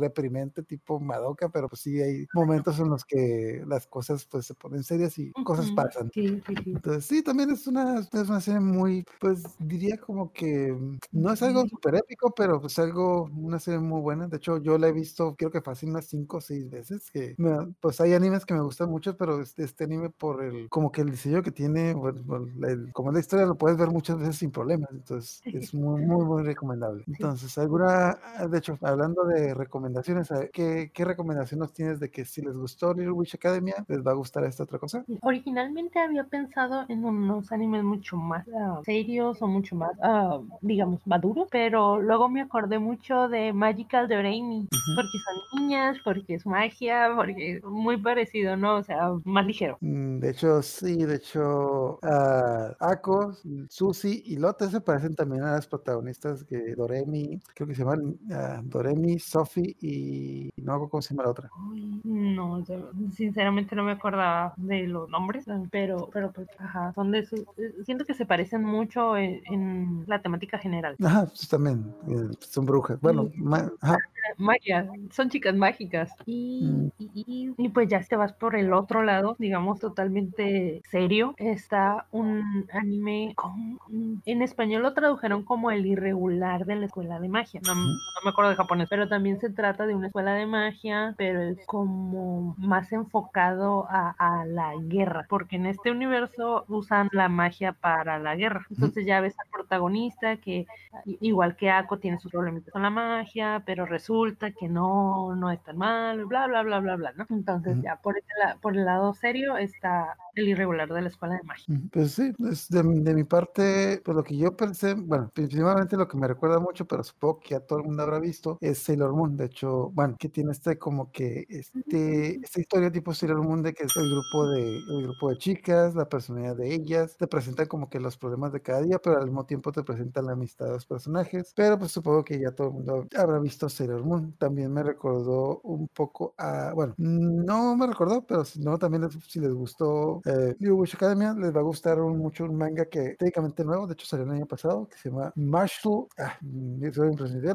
reprimente tipo Madoka, pero pues sí hay momentos en los que las cosas pues se ponen serias y cosas pasan. Sí, sí, sí. Entonces, sí, también es una, es una serie muy, pues diría como que mm, no es algo súper épico, pero pues algo, una serie muy buena. De hecho, yo la he visto, creo que fácil unas cinco o seis veces. Que me- pues hay animes que me gustan mucho, pero este, este anime por el, como que el diseño que tiene, bueno, el- como la historia lo puedes ver muchas veces sin problemas. Entonces, es muy, muy, muy recomendable. Entonces, alguna, ah, de hecho, hablando de recomendaciones, ¿qué, qué recomendación nos tienes de que si les gustó Little Witch Academia, les va a gustar esta otra cosa? Originalmente había pensado en unos animes mucho más ah, serios o mucho más, ah, digamos, maduros, pero luego me acordé mucho de Magical Doremi, porque son niñas, porque es magia, porque es muy parecido, ¿no? O sea, más ligero. Mm, De hecho, sí, de hecho, ah, Ako, Susi y Lotte se parecen también a las protagonistas que Doremi, creo que se llaman Doremi, Sophie y no hago cómo se llama la otra. Uy, No, yo sinceramente no me acordaba de los nombres, pero, pero pues, ajá, son de su- eh, siento que se parecen mucho en, en la temática general. Ajá, pues también eh, son brujas. Bueno, ma- ajá, magia, son chicas mágicas. Y, Mm. y, y- y pues ya te vas por el otro lado, digamos, totalmente serio. Está un anime, con, en español lo tradujeron como el irregular de la escuela de magia. No, no me acuerdo de japonés, pero también se trata de una escuela de magia, pero es como más enfocado a, a la guerra, porque en este universo usan la magia para la guerra. Entonces ya ves al protagonista que igual que Ako tiene sus problemitas con la magia, pero resulta que no, no es tan mal, bla, bla, bla, bla, bla, ¿no? Entonces ya por, la- por el lado serio está el irregular de la escuela de magia. Pues sí, es de, mi- de mi parte, pues lo que yo pensé, bueno, principalmente lo que me recuerda mucho, pero supongo que ya todo el mundo habrá visto, es Sailor Moon. De hecho, bueno, que tiene este como que este, esta historia tipo Sailor Moon de que es el grupo de, el grupo de chicas, la personalidad de ellas, te presentan como que los problemas de cada día, pero al mismo tiempo te presentan la amistad de los personajes. Pero pues supongo que ya todo el mundo habrá visto Sailor Moon. También me recordó un poco a, bueno, no me recordó, pero si no, también les- si les gustó eh, Little Witch Academia, les va a gustar mucho un manga que técnicamente nuevo, de hecho salió el año pasado, que se llama Marshall, ah, mm,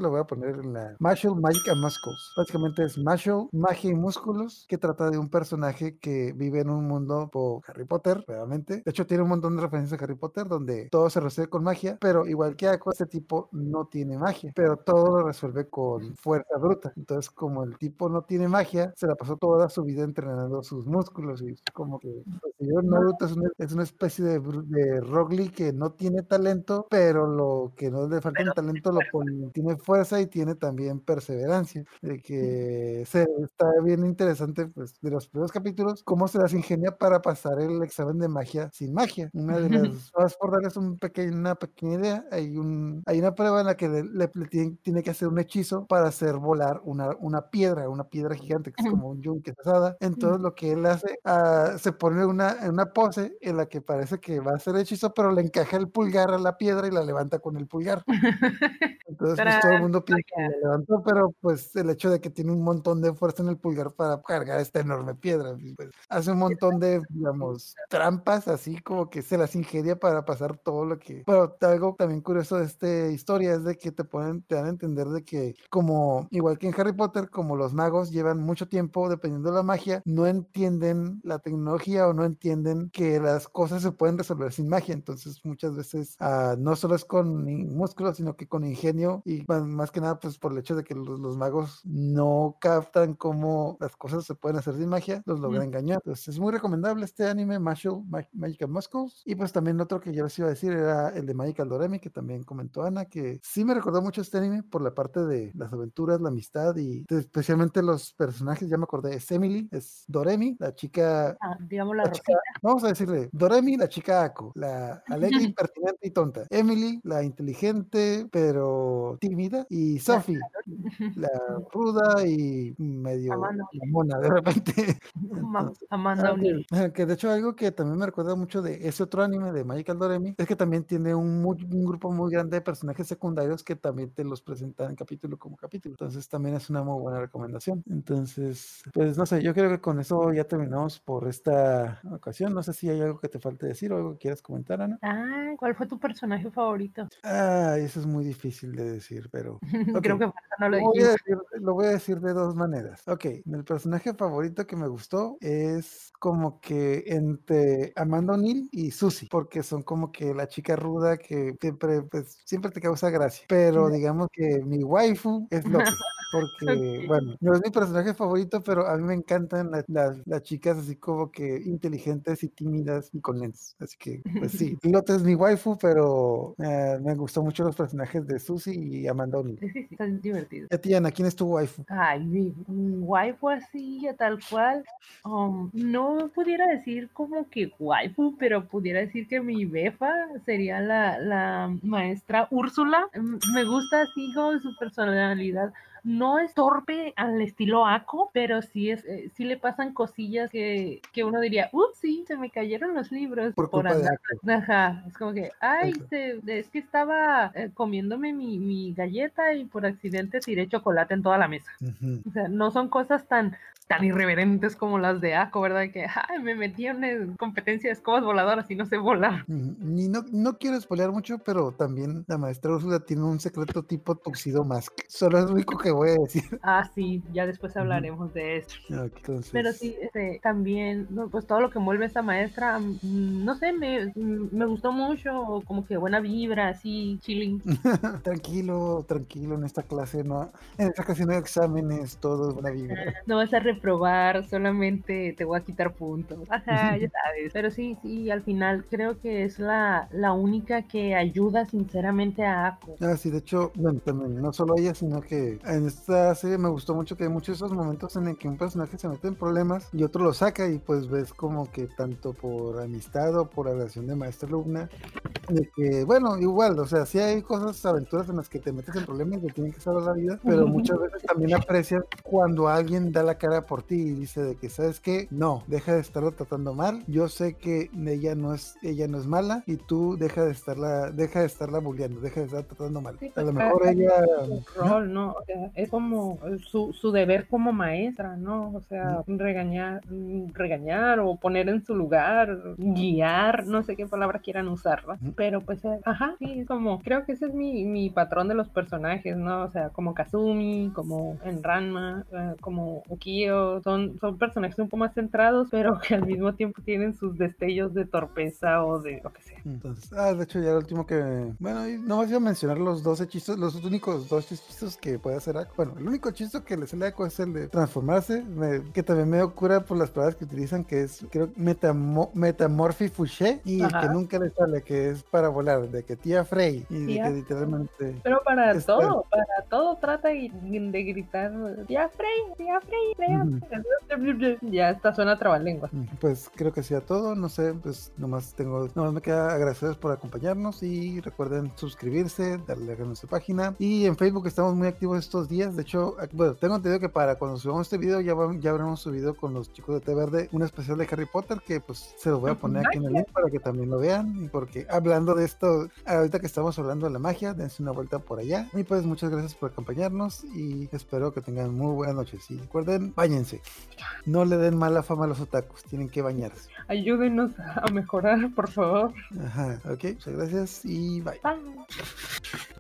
lo voy a poner en la Marshall Magic and Muscles. Básicamente es Marshall, magia y músculos, que trata de un personaje que vive en un mundo por Harry Potter, realmente. De hecho, tiene un montón de referencias a Harry Potter, donde todo se resuelve con magia, pero igual que Aqua, este tipo no tiene magia, pero todo lo resuelve con fuerza bruta. Entonces, como el tipo no tiene magia, se la pasó toda su vida entrenando sus músculos y como que pues, yo, Naruto es una, es una especie de, de Lee que no tiene talento, pero lo que no le falta en talento lo pone- tiene fuerza y tiene también perseverancia. De que se, está bien interesante, pues, de los primeros capítulos, cómo se las ingenia para pasar el examen de magia sin magia. Una de las, vas por darles un pequeño, una pequeña idea, hay, un, hay una prueba en la que le, le- le tiene, tiene que hacer un hechizo para hacer volar una, una piedra, una piedra gigante que es como un yunque pesada. Entonces lo que él hace, ah, se pone una, en una pose en la que parece que va a hacer hechizo, pero le encaja el pulgar a la piedra y la levanta con el pulgar. Entonces pues, todo el mundo piensa que la levantó, pero pues el hecho de que tiene un montón de fuerza en el pulgar para cargar esta enorme piedra, y, pues, hace un montón de, digamos, trampas así como que se las ingenia para pasar todo lo que... Pero algo también curioso de esta historia es de que te ponen, te dan a entender de que como, igual que en Harry Potter, como los magos llevan mucho tiempo dependiendo de la magia, no entienden la tecnología o no entienden que las cosas se pueden resolver sin magia. Entonces muchas veces ah, no solo es con i- músculo, sino que con ingenio y ma- más que nada pues por el hecho de que los, los magos no captan cómo las cosas se pueden hacer sin magia, los logra engañar. Entonces es muy recomendable este anime, Marshall Ma- Magical Muscles. Y pues también otro que yo les iba a decir era el de Magical Doremi, que también comentó Ana, que sí me recordó mucho este anime por la parte de las aventuras, la amistad y especialmente los personajes, ya me acordé, es Emily, es Doremi, la chica Ah, digamos la la chica- vamos a decirle, Doremi, la chica Ako, la alegre, impertinente y tonta. Emily, la inteligente, pero tímida. Y Sophie, la ruda y medio Amanda. mona de repente. Entonces, Amanda ah, que- que de hecho algo que también me recuerda mucho de ese otro anime de Magical Doremi es que también tiene un, muy- un grupo muy grande de personajes secundarios que también te los presentan capítulo como capítulo. Entonces también es una muy buena recomendación. Entonces, pues no sé, yo creo que con eso ya terminamos por esta ocasión. No sé si hay algo que te falte decir o algo que quieras comentar, Ana. Ah, ¿cuál fue tu personaje favorito? Ah, eso es muy difícil de decir, pero. Creo que no lo lo voy, a decir, lo voy a decir de dos maneras. Ok, el personaje favorito que me gustó es como que entre Amanda O'Neill y Susie, porque son como que la chica ruda que siempre, pues, siempre te causa gracia. Pero digamos que mi waifu es Loki. Porque, bueno, no es mi personaje favorito, pero a mí me encantan la- las, las chicas así como que inteligentes y tímidas y con lentes. Así que, pues sí, Lotte es mi waifu, pero eh, me gustó mucho los personajes de Susie y Amanda O'Neill. Sí, sí, sí, está divertido. Y a ti, Ana, ¿quién es tu waifu? Ay, mi mi waifu así, a tal cual. um, no pudiera decir como que waifu, pero pudiera decir que mi befa sería la, la maestra Úrsula. Mm, Me gusta así como su personalidad. No es torpe al estilo Ako, pero sí es, eh, sí le pasan cosillas que, que uno diría, ups, sí, se me cayeron los libros Por andar Ako. Ajá, es como que, ay, se- es que estaba eh, comiéndome mi, mi galleta y por accidente tiré chocolate en toda la mesa. O sea, no son cosas tan, tan irreverentes como las de Ako, ¿verdad? Que, ay, me metí en una competencia de escobas voladoras y no sé volar. Ni no, no quiero spoilear mucho, pero también la maestra Úrsula tiene un secreto tipo Tuxedo Mask. Solo es lo único que voy a decir. Ah, sí, ya después hablaremos de eso. Entonces, Pero sí, este, también, pues todo lo que envuelve esa maestra, mm, no sé, me, mm, me gustó mucho, como que buena vibra, así, chilling. tranquilo, tranquilo, en esta clase no, en esta clase no hay exámenes, todo es buena vibra. No vas a reprobar, solamente te voy a quitar puntos. Ajá, ya sabes. Pero sí, sí, al final creo que es la, la única que ayuda sinceramente a Ako. Ah, sí, de hecho, bueno, también no solo ella, sino que en esta serie me gustó mucho que hay muchos esos momentos en el que un personaje se mete en problemas y otro lo saca y pues ves como que tanto por amistad o por relación de maestro-alumna, de que, bueno, igual, o sea, sí hay cosas, aventuras en las que te metes en problemas que tienen que salvar la vida, pero muchas veces también aprecias cuando alguien da la cara por ti y dice de que, ¿sabes qué? No, deja de estarlo tratando mal, yo sé que ella no es, ella no es mala y tú deja de estarla, deja de estarla bulleando, deja de estar tratando mal. Sí, A lo pues, mejor ella... rol, ¿no? O sea, es como su, su deber como maestra, ¿no? O sea, regañar, regañar o poner en su lugar, guiar, no sé qué palabra quieran usar. Pero pues, eh, ajá, sí, es como, creo que ese es mi, mi patrón de los personajes, ¿no? O sea, como Kazumi, como en Ranma, eh, son, son personajes un poco más centrados, pero que al mismo tiempo tienen sus destellos de torpeza o de lo que sea. Entonces, ah, de hecho ya el último que, bueno, no iba a mencionar los dos hechizos, los únicos dos hechizos que puede hacer Ako. Bueno, el único hechizo que le sale a Ako es el de transformarse, me- que también me cura por las palabras que utilizan, que es, creo, metamo, fuché, y el que Ajá. nunca le sale, que es para volar, de que tía Frey, y de Tía. que literalmente... Pero para todo, para todo trata de, de gritar, ya Frey, ya Frey, Frey". Ya esta suena trabalenguas. Pues creo que sea todo, no sé, pues nomás tengo, nomás me queda agradecerles por acompañarnos y recuerden suscribirse, darle like a nuestra página. Y en Facebook estamos muy activos estos días, de hecho, bueno, tengo entendido que para cuando subamos este video ya, va- ya habremos subido con los chicos de Té Verde un especial de Harry Potter que pues se lo voy a poner aquí en el link para que también lo vean y porque hablando de esto, ahorita que estamos hablando de la magia, dense una vuelta por allá. Y pues muchas gracias por acompañarnos y espero que tengan muy buenas noches y recuerden, No le den mala fama a los otakus, tienen que bañarse. Ayúdenos a mejorar, por favor. Ajá, ok, muchas gracias y bye. Bye.